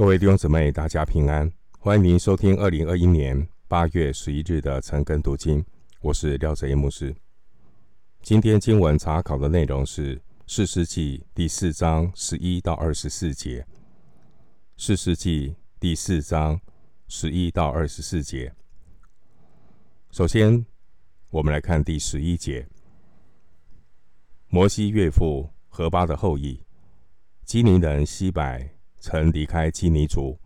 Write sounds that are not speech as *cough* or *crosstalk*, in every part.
各位弟兄姊妹，大家平安！欢迎您收听二零二一年八月十一日的晨更读经，我是廖哲一牧师。今天经文查考的内容是《四世纪》第四章十一到二十四节，《四世纪》第四章十一到二十四节。首先，我们来看第十一节：摩西岳父何巴的后裔，基尼人西百。曾离开基尼族，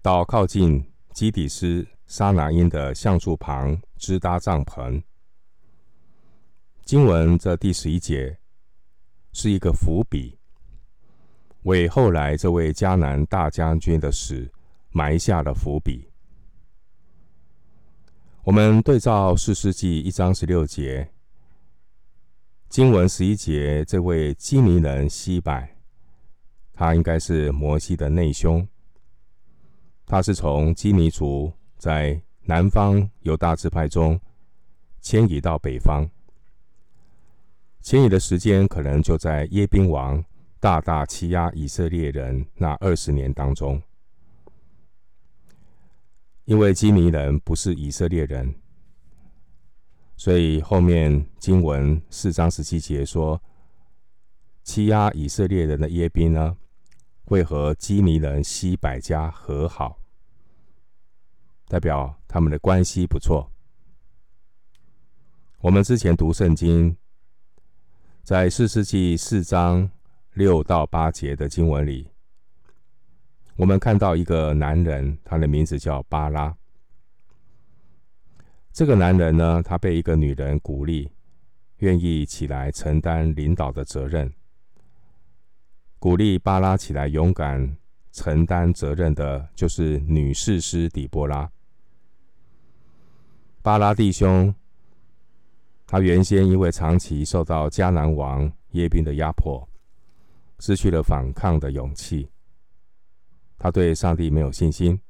到靠近基底斯沙拿因的橡树旁支搭帐篷。经文这第十一节是一个伏笔，为后来这位迦南大将军的死埋下了伏笔。我们对照四世纪一章十六节，经文十一节，这位基尼人西柏。他应该是摩西的内兄，他是从基尼族在南方犹大支派中迁移到北方，迁移的时间可能就在耶宾王大大欺压以色列人那二十年当中，因为基尼人不是以色列人，所以后面经文四章十七节说，欺压以色列人的耶宾呢，会和基尼人西百家和好，代表他们的关系不错。我们之前读圣经，在四世纪四章六到八节的经文里，我们看到一个男人，他的名字叫巴拉。这个男人呢，他被一个女人鼓励，愿意起来承担领导的责任。鼓励巴拉起来勇敢承担责任的，就是女士师底波拉。巴拉弟兄，他原先因为长期受到迦南王耶宾的压迫，失去了反抗的勇气。他对上帝没有信心，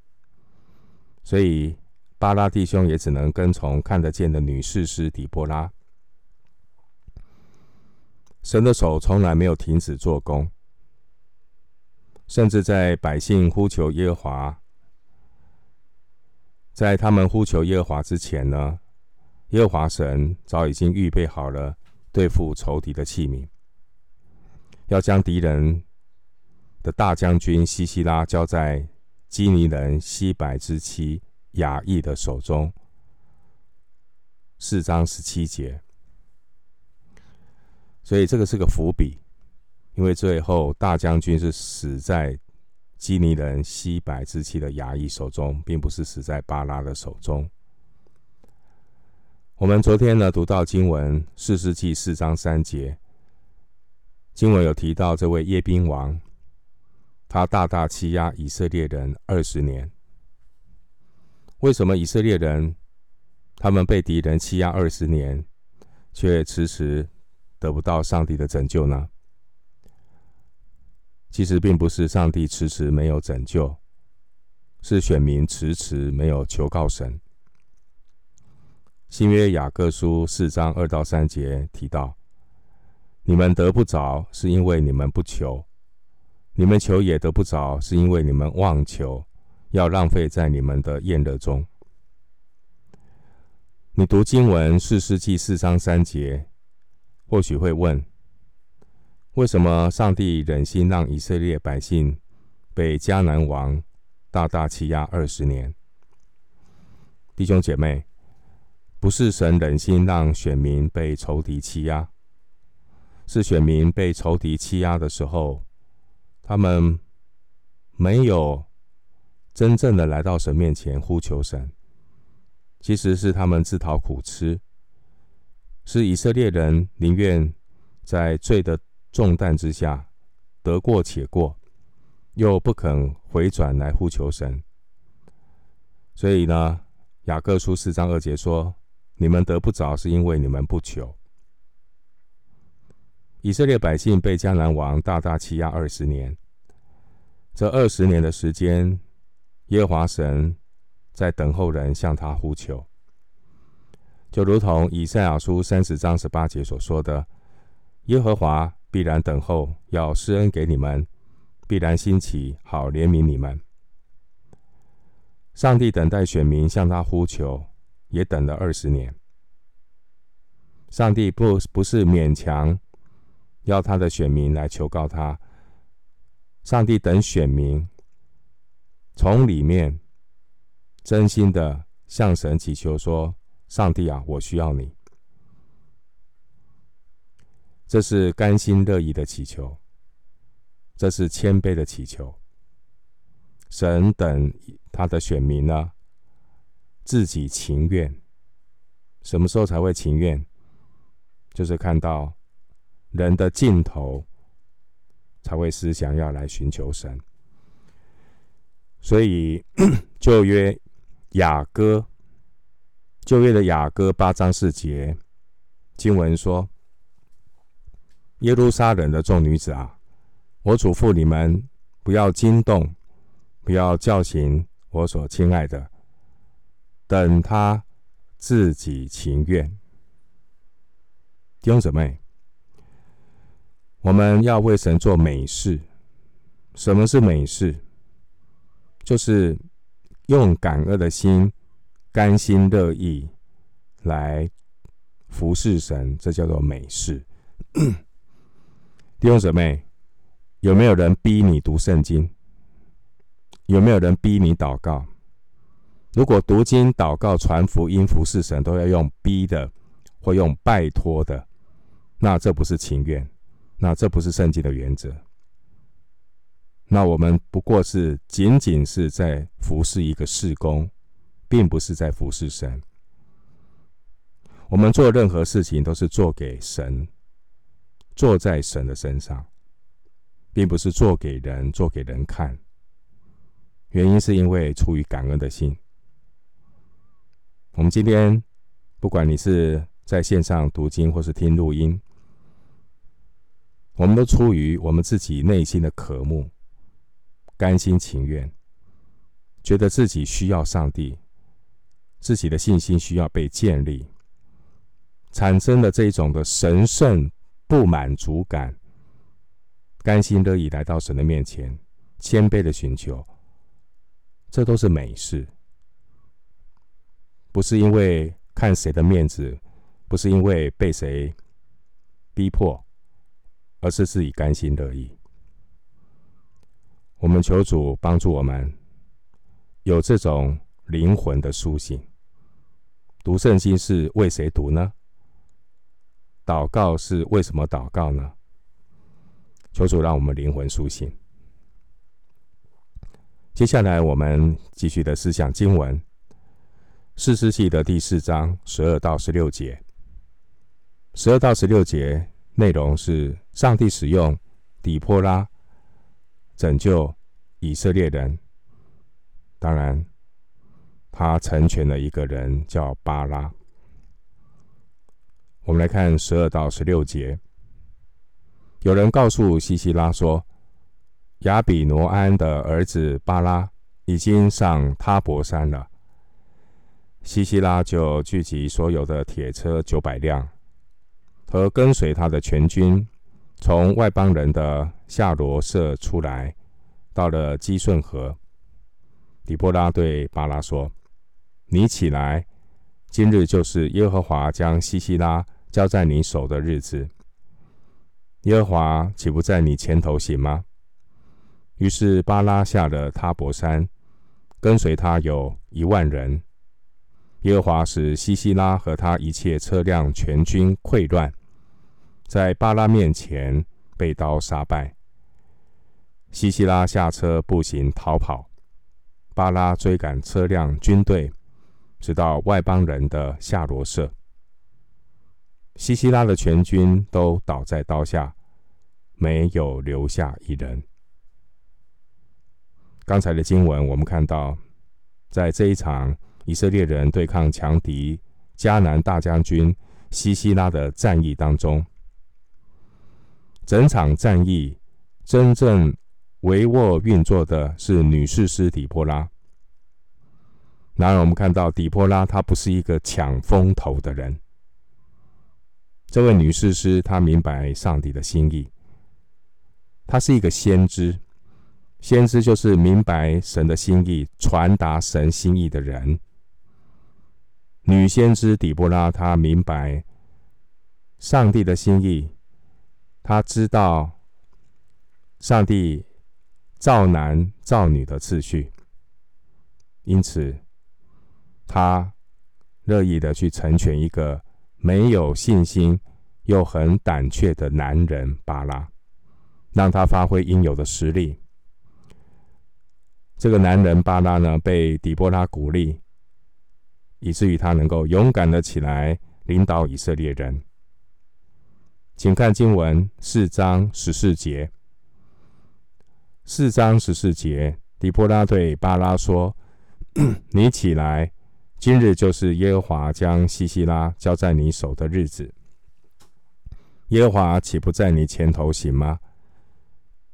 所以巴拉弟兄也只能跟从看得见的女士师底波拉。神的手从来没有停止做工。甚至在百姓呼求耶和华，在他们呼求耶和华之前呢，耶和华神早已经预备好了对付仇敌的器皿，要将敌人的大将军西西拉交在基尼人西百之妻雅意的手中。四章十七节，所以这个是个伏笔。因为最后大将军是死在基尼人西百之妻的衙役手中，并不是死在巴拉的手中。我们昨天呢读到经文四世纪四章三节，经文有提到这位耶宾王，他大大欺压以色列人二十年。为什么以色列人他们被敌人欺压二十年，却迟迟得不到上帝的拯救呢？其实并不是上帝迟迟没有拯救，是选民迟迟没有求告神。新约雅各书四章二到三节提到：“你们得不着，是因为你们不求；你们求也得不着，是因为你们妄求，要浪费在你们的宴乐中。”你读经文士师记四章三节，或许会问。为什么上帝忍心让以色列百姓被迦南王大大欺压二十年？弟兄姐妹，不是神忍心让选民被仇敌欺压，是选民被仇敌欺压的时候，他们没有真正的来到神面前呼求神，其实是他们自讨苦吃，是以色列人宁愿在罪的重担之下，得过且过，又不肯回转来呼求神。所以呢，雅各书四章二节说：“你们得不着，是因为你们不求。”以色列百姓被迦南王大大欺压二十年，这二十年的时间，耶和华神在等候人向他呼求，就如同以赛亚书三十章十八节所说的：“耶和华。”必然等候，要施恩给你们，必然兴起，好怜悯你们。上帝等待选民向他呼求，也等了二十年。上帝不不是勉强要他的选民来求告他，上帝等选民从里面真心的向神祈求说：“上帝啊，我需要你。”这是甘心乐意的祈求，这是谦卑的祈求。神等他的选民呢，自己情愿，什么时候才会情愿？就是看到人的尽头，才会思想要来寻求神。所以 *clears throat* 旧约雅歌，旧约的雅歌八章四节经文说：“耶路撒冷的众女子啊，我嘱咐你们，不要惊动。”不要叫醒我所亲爱的，等他自己情愿。弟兄姊妹，我们要为神做美事。什么是美事？就是用感恩的心，甘心乐意来服侍神，这叫做美事。弟兄姊妹，有没有人逼你读圣经？有没有人逼你祷告？如果读经、祷告、传福音、服侍神都要用逼的，或用拜托的，那这不是情愿，那这不是圣经的原则。那我们不过是仅仅是在服侍一个事工，并不是在服侍神。我们做任何事情都是做给神，坐在神的身上，并不是做给人，做给人看。原因是因为出于感恩的心。我们今天，不管你是在线上读经或是听录音，我们都出于我们自己内心的渴慕，甘心情愿，觉得自己需要上帝，自己的信心需要被建立，产生了这一种的神圣不满足感，甘心乐意来到神的面前，谦卑的寻求。这都是美事，不是因为看谁的面子，不是因为被谁逼迫，而是自己甘心乐意。我们求主帮助我们有这种灵魂的苏醒。读圣经是为谁读呢？祷告是为什么祷告呢？求主让我们灵魂苏醒。接下来，我们继续的思想经文，《四世纪》的第四章十二到十六节。十二到十六节内容是上帝使用底波拉拯救以色列人。当然，他成全了一个人叫巴拉。我们来看十二到十六节。有人告诉西西拉说。亚比挪安的儿子巴拉已经上他泊山了。西西拉就聚集所有的铁车九百辆，和跟随他的全军，从外邦人的夏罗舍出来，到了基顺河。底波拉对巴拉说：“你起来，今日就是耶和华将西西拉交在你手的日子。耶和华岂不在你前头行吗？”于是巴拉下了他伯山，跟随他有一万人。耶和华使西西拉和他一切车辆全军溃乱，在巴拉面前被刀杀败。西西拉下车步行逃跑，巴拉追赶车辆军队，直到外邦人的夏罗舍。西西拉的全军都倒在刀下，没有留下一人。刚才的经文，我们看到，在这一场以色列人对抗强敌迦南大将军西西拉的战役当中，整场战役真正帷幄运作的是女士师底波拉。然而，我们看到底波拉她不是一个抢风头的人。这位女士师她明白上帝的心意，她是一个先知。先知就是明白神的心意、传达神心意的人。女先知底波拉，她明白上帝的心意，她知道上帝造男造女的次序，因此她乐意的去成全一个没有信心又很胆怯的男人巴拉，让他发挥应有的实力。这个男人巴拉呢，被底波拉鼓励，以至于他能够勇敢的起来领导以色列人。请看经文四章十四节。四章十四节，底波拉对巴拉说：“ *coughs* 你起来，今日就是耶和华将西西拉交在你手的日子。耶和华岂不在你前头行吗？”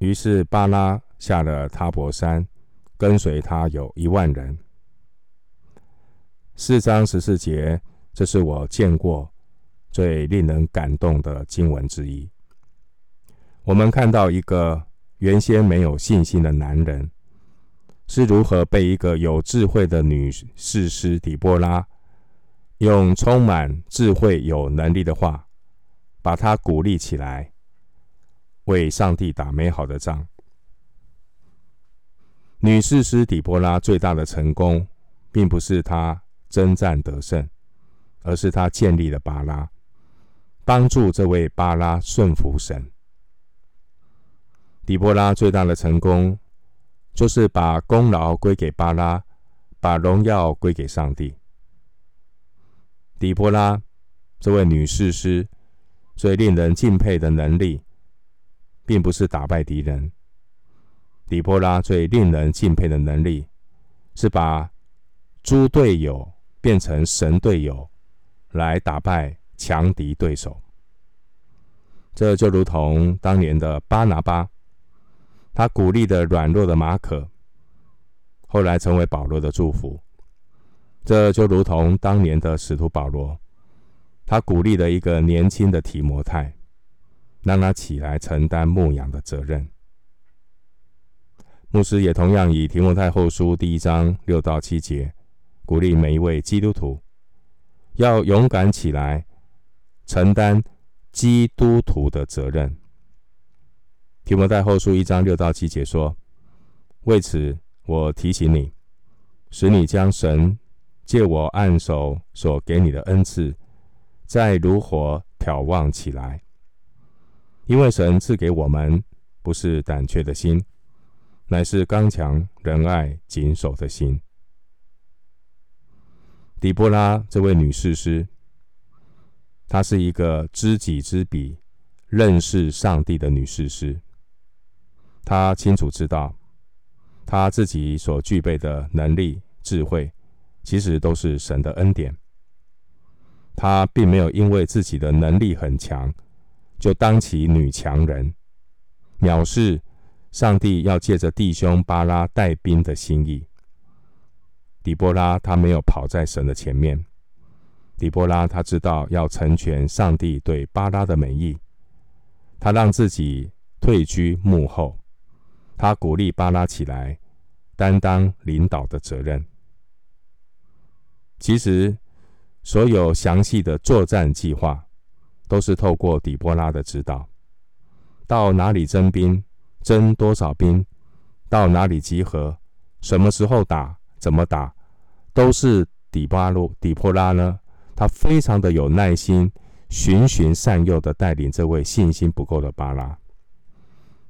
于是巴拉下了他伯山。跟随他有一万人。四章十四节，这是我见过最令人感动的经文之一。我们看到一个原先没有信心的男人，是如何被一个有智慧的女士师底波拉，用充满智慧、有能力的话，把她鼓励起来，为上帝打美好的仗。女士师底波拉最大的成功，并不是她征战得胜，而是她建立了巴拉，帮助这位巴拉顺服神。底波拉最大的成功，就是把功劳归给巴拉，把荣耀归给上帝。底波拉这位女士师最令人敬佩的能力，并不是打败敌人。底波拉最令人敬佩的能力，是把猪队友变成神队友，来打败强敌对手。这就如同当年的巴拿巴，他鼓励的软弱的马可，后来成为保罗的祝福。这就如同当年的使徒保罗，他鼓励了一个年轻的提摩太，让他起来承担牧养的责任。牧师也同样以提摩太后书第一章六到七节，鼓励每一位基督徒要勇敢起来，承担基督徒的责任。提摩太后书一章六到七节说：“为此，我提醒你，使你将神借我按手所给你的恩赐，再如火挑旺起来。因为神赐给我们不是胆怯的心。”乃是刚强、仁爱、谨守的心。底波拉这位女士师，她是一个知己知彼、认识上帝的女士师。他清楚知道，他自己所具备的能力、智慧，其实都是神的恩典。他并没有因为自己的能力很强，就当起女强人，藐视。上帝要借着弟兄巴拉带兵的心意，底波拉他没有跑在神的前面。底波拉他知道要成全上帝对巴拉的美意，他让自己退居幕后，他鼓励巴拉起来担当领导的责任。其实，所有详细的作战计划都是透过底波拉的指导，到哪里征兵。征多少兵，到哪里集合，什么时候打，怎么打，都是底巴路底波拉呢？他非常的有耐心，循循善诱的带领这位信心不够的巴拉。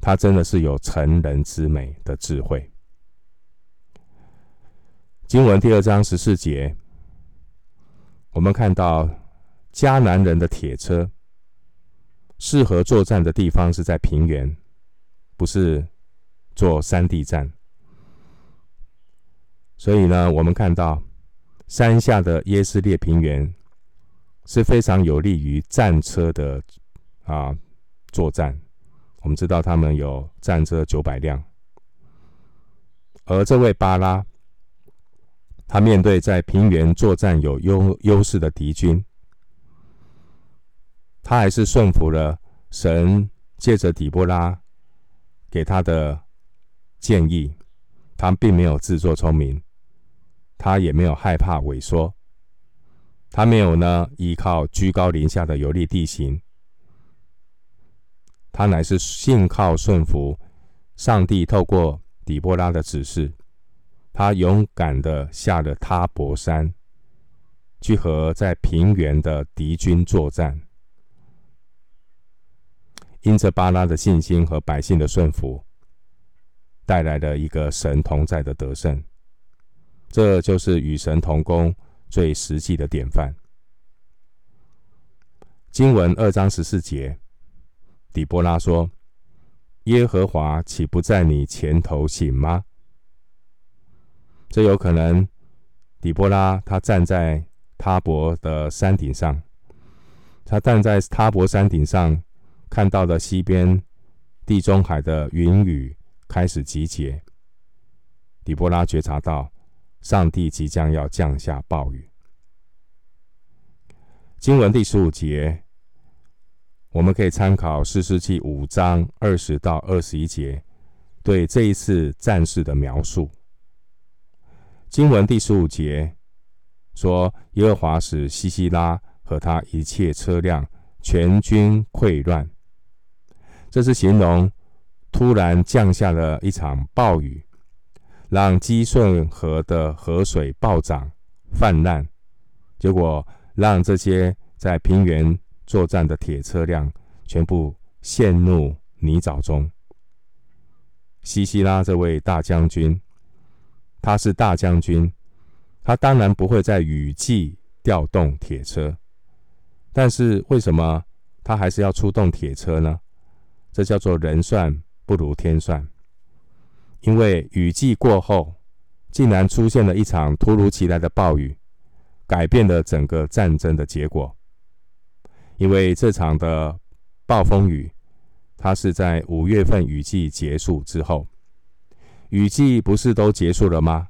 他真的是有成人之美的智慧。经文第二章十四节，我们看到迦南人的铁车，适合作战的地方是在平原。不是做山地战，所以呢，我们看到山下的耶斯列平原是非常有利于战车的啊作战。我们知道他们有战车九百辆，而这位巴拉，他面对在平原作战有优优势的敌军，他还是顺服了神，借着底波拉。给他的建议，他并没有自作聪明，他也没有害怕萎缩，他没有呢依靠居高临下的有利地形，他乃是信靠顺服上帝透过底波拉的指示，他勇敢的下了他博山，去和在平原的敌军作战。因着巴拉的信心和百姓的顺服，带来了一个神同在的得胜，这就是与神同工最实际的典范。经文二章十四节，底波拉说：“耶和华岂不在你前头行吗？”这有可能，底波拉他站在他伯的山顶上，他站在他伯山顶上。看到了西边地中海的云雨开始集结，底波拉觉察到上帝即将要降下暴雨。经文第十五节，我们可以参考士师记五章二十到二十一节对这一次战事的描述。经文第十五节说，耶和华使西西拉和他一切车辆全军溃乱。这是形容突然降下了一场暴雨，让基顺河的河水暴涨泛滥，结果让这些在平原作战的铁车辆全部陷入泥沼中。西西拉这位大将军，他是大将军，他当然不会在雨季调动铁车，但是为什么他还是要出动铁车呢？这叫做人算不如天算，因为雨季过后，竟然出现了一场突如其来的暴雨，改变了整个战争的结果。因为这场的暴风雨，它是在五月份雨季结束之后，雨季不是都结束了吗？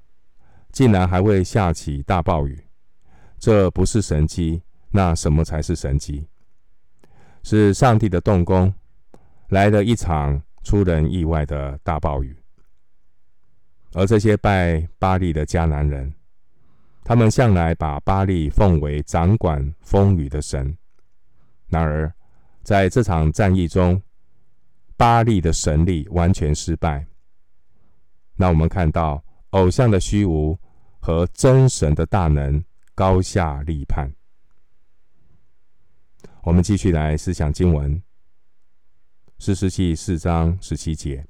竟然还会下起大暴雨，这不是神迹，那什么才是神迹？是上帝的动工。来了一场出人意外的大暴雨，而这些拜巴力的迦南人，他们向来把巴力奉为掌管风雨的神。然而，在这场战役中，巴力的神力完全失败。那我们看到偶像的虚无和真神的大能高下立判。我们继续来思想经文。士师记四章十七节，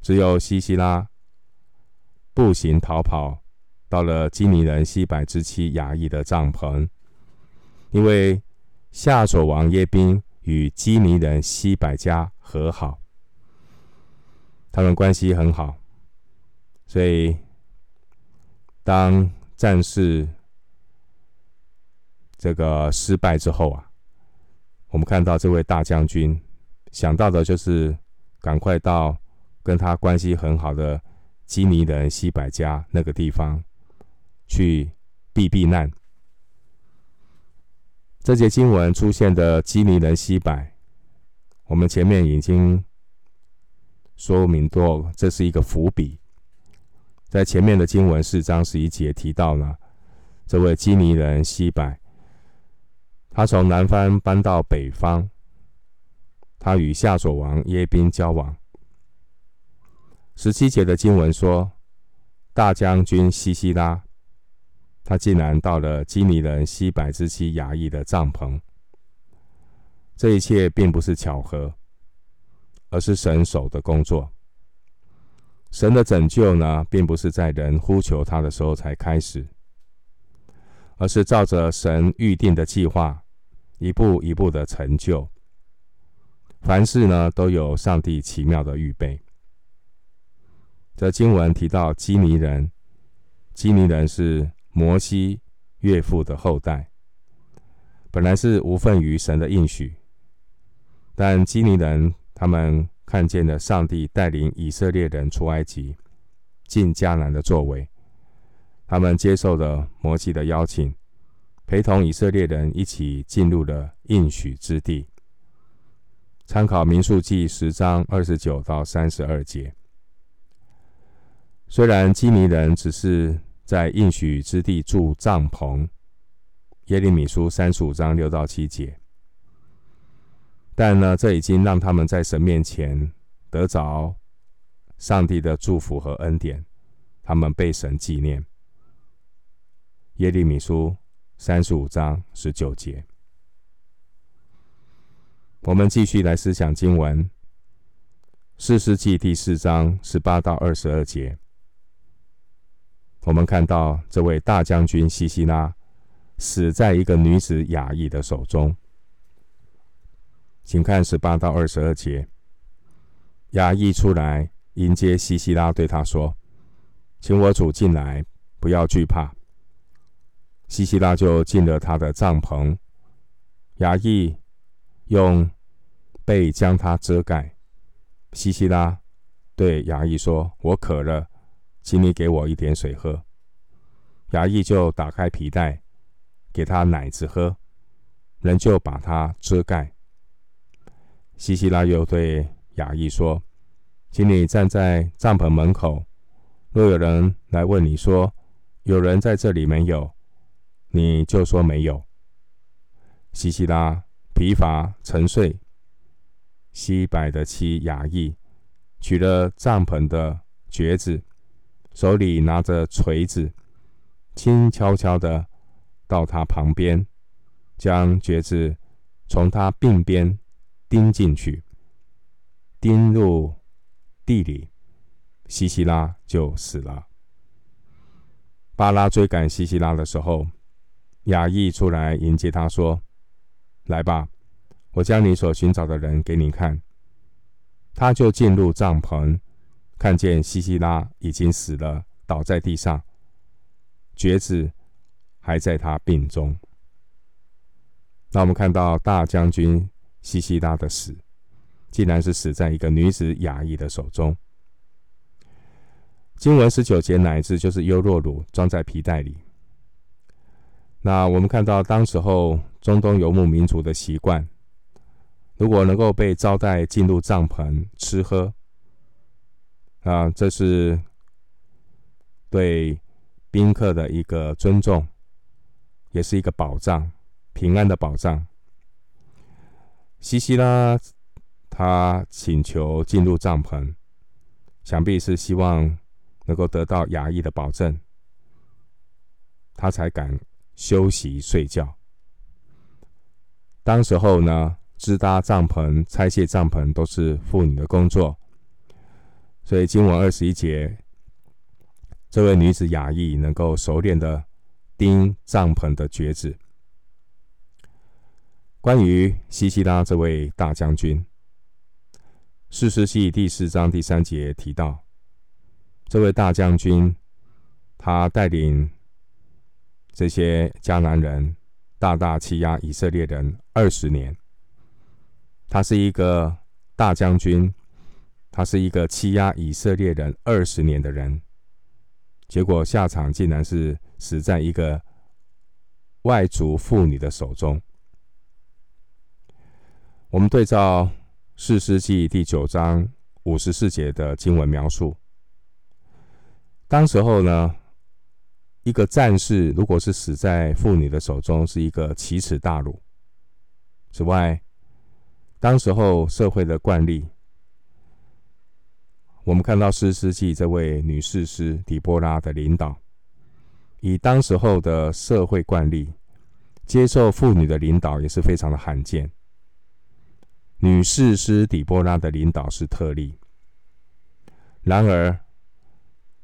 只有西西拉步行逃跑，到了基尼人西百之妻雅亿的帐篷，因为夏琐王耶宾与基尼人西百家和好，他们关系很好，所以当战事这个失败之后啊，我们看到这位大将军。想到的就是赶快到跟他关系很好的基尼人西百家那个地方去避避难。这节经文出现的基尼人西百，我们前面已经说明过，这是一个伏笔。在前面的经文四章十一节提到了这位基尼人西百，他从南方搬到北方。他与夏琐王耶宾交往。十七节的经文说，大将军西西拉，他竟然到了基尼人西百之妻雅亿的帐篷。这一切并不是巧合，而是神手的工作。神的拯救呢，并不是在人呼求他的时候才开始，而是照着神预定的计划，一步一步的成就。凡事呢，都有上帝奇妙的预备。这经文提到基尼人，基尼人是摩西岳父的后代，本来是无份于神的应许，但基尼人他们看见了上帝带领以色列人出埃及、进迦南的作为，他们接受了摩西的邀请，陪同以色列人一起进入了应许之地。参考民数记十章二十九到三十二节，虽然基尼人只是在应许之地住帐篷，耶利米书三十五章六到七节，但呢，这已经让他们在神面前得着上帝的祝福和恩典，他们被神纪念。耶利米书三十五章十九节。我们继续来思想经文，《四世纪》第四章十八到二十二节。我们看到这位大将军西西拉死在一个女子雅亿的手中。请看十八到二十二节。雅亿出来迎接西西拉，对他说：“请我主进来，不要惧怕。”西西拉就进了他的帐篷。雅亿用被将他遮盖。西西拉对雅亿说：“我渴了，请你给我一点水喝。”衙役就打开皮带，给他奶子喝，人就把他遮盖。西西拉又对衙役说：“请你站在帐篷门口，若有人来问你说，有人在这里没有，你就说没有。”西西拉疲乏沉睡。西百的妻雅亿取了帐篷的橛子，手里拿着锤子，轻悄悄的到他旁边，将橛子从他鬓边钉进去，钉入地里，西西拉就死了。巴拉追赶西西拉的时候，雅意出来迎接他说：“来吧。”我将你所寻找的人给你看。他就进入帐篷，看见西西拉已经死了，倒在地上，橛子还在他病中。那我们看到大将军西西拉的死，竟然是死在一个女子雅亿的手中。经文十九节，乃至就是优酪乳，装在皮袋里。那我们看到当时候中东游牧民族的习惯。如果能够被招待进入帐篷吃喝，啊，这是对宾客的一个尊重，也是一个保障，平安的保障。西西拉他请求进入帐篷，想必是希望能够得到雅亿的保证，他才敢休息睡觉。当时候呢，支搭帐篷、拆卸帐篷都是妇女的工作，所以经文二十一节，这位女子雅意能够熟练的钉帐篷的橛子。关于西西拉这位大将军，士师记第四章第三节提到，这位大将军他带领这些迦南人大大欺压以色列人二十年。他是一个大将军，他是一个欺压以色列人二十年的人，结果下场竟然是死在一个外族妇女的手中。我们对照四世纪第九章五十四节的经文描述，当时候呢，一个战士如果是死在妇女的手中，是一个奇耻大辱。此外，当时候社会的惯例，我们看到士师记这位女士师底波拉的领导，以当时候的社会惯例，接受妇女的领导也是非常的罕见。女士师底波拉的领导是特例。然而，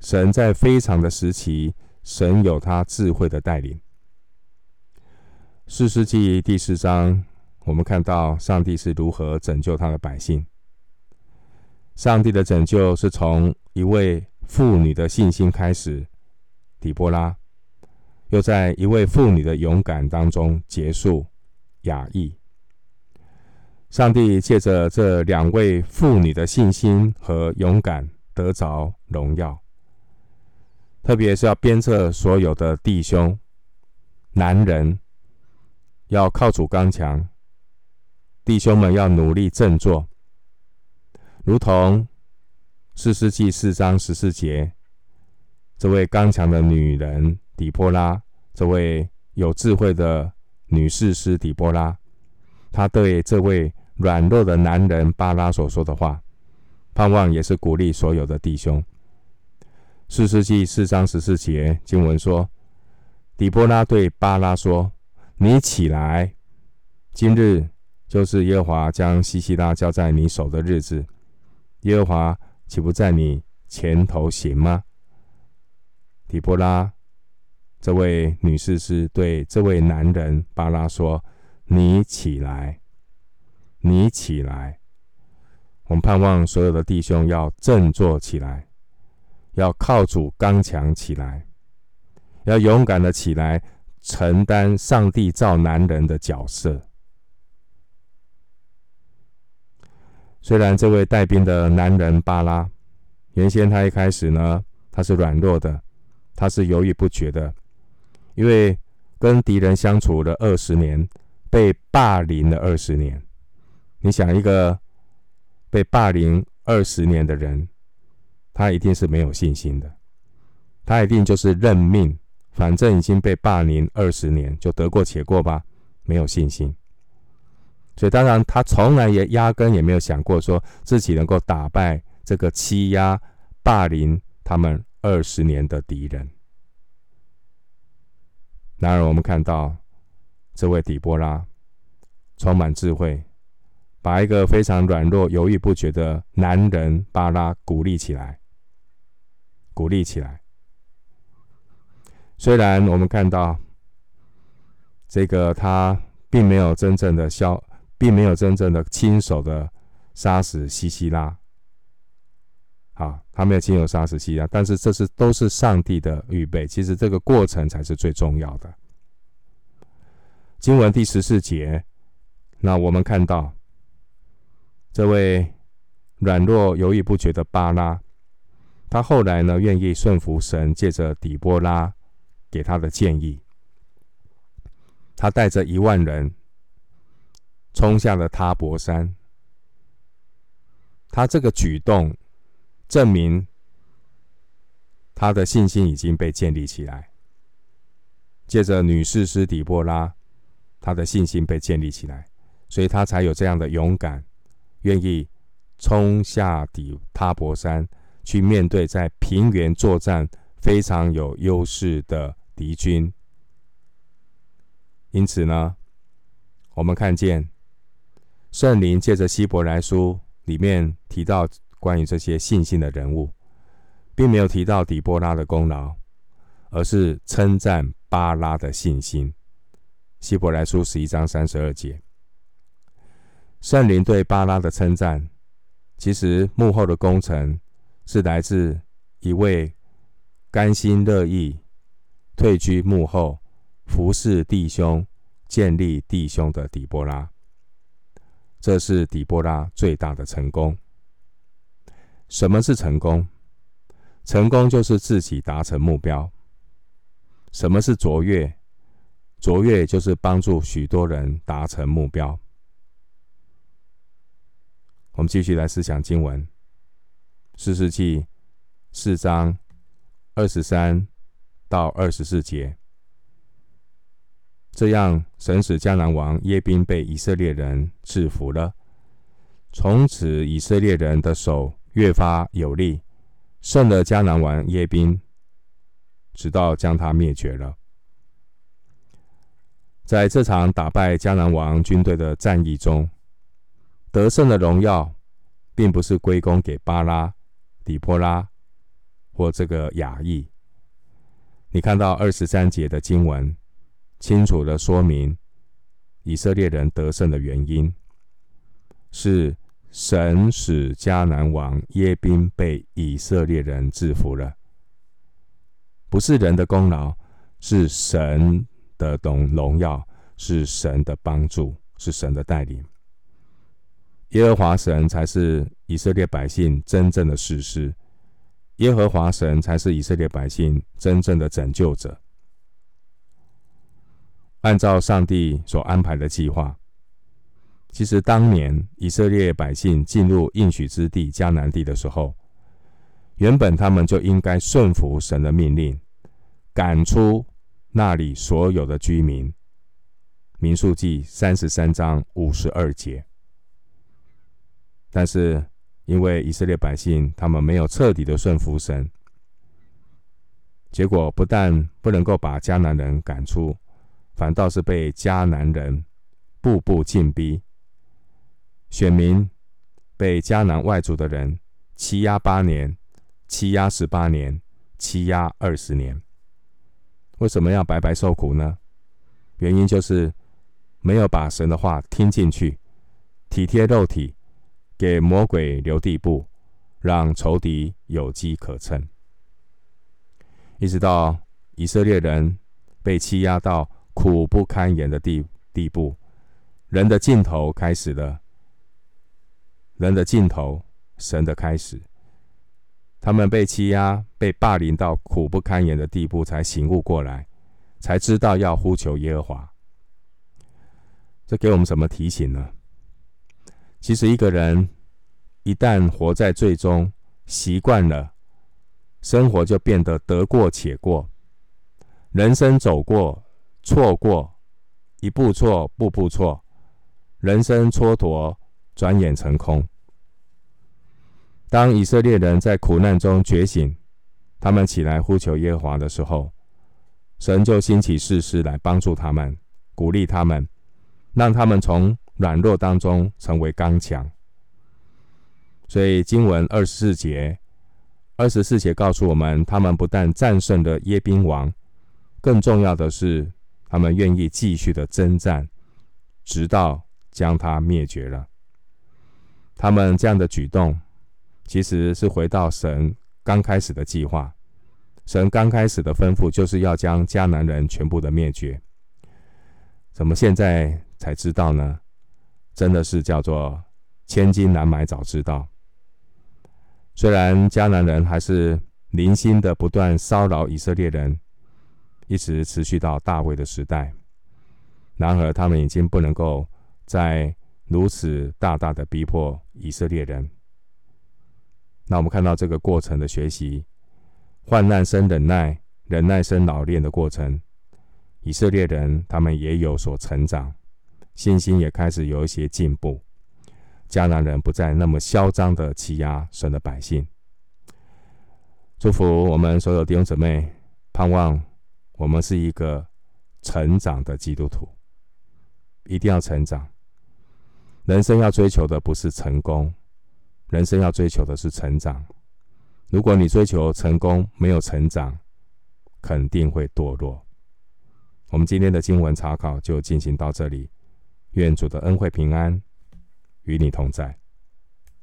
神在非常的时期，神有他智慧的带领。士师记第四章。我们看到上帝是如何拯救他的百姓。上帝的拯救是从一位妇女的信心开始，底波拉，又在一位妇女的勇敢当中结束，雅意。上帝借着这两位妇女的信心和勇敢得着荣耀，特别是要鞭策所有的弟兄、男人，要靠主刚强。弟兄们要努力振作，如同四世纪四章十四节，这位刚强的女人底波拉，这位有智慧的女士师底波拉，她对这位软弱的男人巴拉所说的话，盼望也是鼓励所有的弟兄。四世纪四章十四节经文说，底波拉对巴拉说：“你起来，今日就是耶和华将西西拉交在你手的日子，耶和华岂不在你前头行吗？”提波拉这位女士是对这位男人巴拉说：“你起来，你起来。”我们盼望所有的弟兄要振作起来，要靠主刚强起来。要勇敢的起来，承担上帝造男人的角色。虽然这位带兵的男人巴拉，原先他一开始呢，他是软弱的，他是犹豫不决的，因为跟敌人相处了二十年，被霸凌了二十年。你想，一个被霸凌二十年的人，他一定是没有信心的，他一定就是认命。反正已经被霸凌二十年，就得过且过吧，没有信心。所以当然，他从来也压根也没有想过说自己能够打败这个欺压、霸凌他们二十年的敌人。然而，我们看到这位底波拉充满智慧，把一个非常软弱、犹豫不决的男人巴拉鼓励起来，鼓励起来。虽然我们看到这个他并没有真正的消，并没有真正的亲手的杀死西西拉，啊，他没有亲手杀死西西拉，但是这是都是上帝的预备，其实这个过程才是最重要的。经文第十四节，那我们看到这位软弱犹豫不决的巴拉，他后来呢愿意顺服神，借着底波拉。给他的建议，他带着一万人冲下了他博山。他这个举动证明他的信心已经被建立起来。借着女士师底波拉，他的信心被建立起来，所以他才有这样的勇敢，愿意冲下底他博山去面对在平原作战非常有优势的。敌军，因此呢，我们看见圣灵借着希伯来书里面提到关于这些信心的人物，并没有提到底波拉的功劳，而是称赞巴拉的信心。希伯来书十一章三十二节，圣灵对巴拉的称赞，其实幕后的功臣是来自一位甘心乐意。退居幕后，服侍弟兄、建立弟兄的底波拉，这是底波拉最大的成功。什么是成功？成功就是自己达成目标。什么是卓越？卓越就是帮助许多人达成目标。我们继续来思想经文，四世纪四章二十三。到二十四节，这样神使迦南王耶宾被以色列人制服了。从此以色列人的手越发有力，胜了迦南王耶宾，直到将他灭绝了。在这场打败迦南王军队的战役中，得胜的荣耀，并不是归功给巴拉、底波拉或这个亚裔。你看到二十三节的经文，清楚的说明以色列人得胜的原因，是神使迦南王耶宾被以色列人制服了，不是人的功劳，是神的荣荣耀，是神的帮助，是神的带领。耶和华神才是以色列百姓真正的士师。耶和华神才是以色列百姓真正的拯救者。按照上帝所安排的计划，其实当年以色列百姓进入应许之地迦南地的时候，原本他们就应该顺服神的命令，赶出那里所有的居民。民数记三十三章五十二节。但是因为以色列百姓他们没有彻底的顺服神，结果不但不能够把迦南人赶出，反倒是被迦南人步步进逼。选民被迦南外族的人欺压八年。欺压十八年，欺压二十年，为什么要白白受苦呢？原因就是没有把神的话听进去，体贴肉体，给魔鬼留地步，让仇敌有机可乘。一直到以色列人被欺压到苦不堪言的地地步，人的尽头开始了。人的尽头，神的开始。他们被欺压、被霸凌到苦不堪言的地步，才醒悟过来，才知道要呼求耶和华。这给我们什么提醒呢？其实，一个人一旦活在罪中，习惯了，生活就变得得过且过。人生走过、错过，一步错，步步错，人生蹉跎，转眼成空。当以色列人在苦难中觉醒，他们起来呼求耶和华的时候，神就兴起士师来帮助他们，鼓励他们，让他们从软弱当中成为刚强。所以经文二十四节，二十四节告诉我们，他们不但战胜了耶宾王，更重要的是，他们愿意继续的征战，直到将他灭绝了。他们这样的举动。其实是回到神刚开始的计划，神刚开始的吩咐就是要将迦南人全部的灭绝。怎么现在才知道呢？真的是叫做千金难买早知道。虽然迦南人还是零星的不断骚扰以色列人，一直持续到大卫的时代，然而他们已经不能够再如此大大的逼迫以色列人。那我们看到这个过程的学习，患难生忍耐，忍耐生老练的过程，以色列人他们也有所成长，信心也开始有一些进步。迦南人不再那么嚣张的欺压神的百姓。祝福我们所有弟兄姊妹，盼望我们是一个成长的基督徒，一定要成长。人生要追求的不是成功。人生要追求的是成长。如果你追求成功没有成长，肯定会堕落。我们今天的经文查考就进行到这里。愿主的恩惠平安与你同在。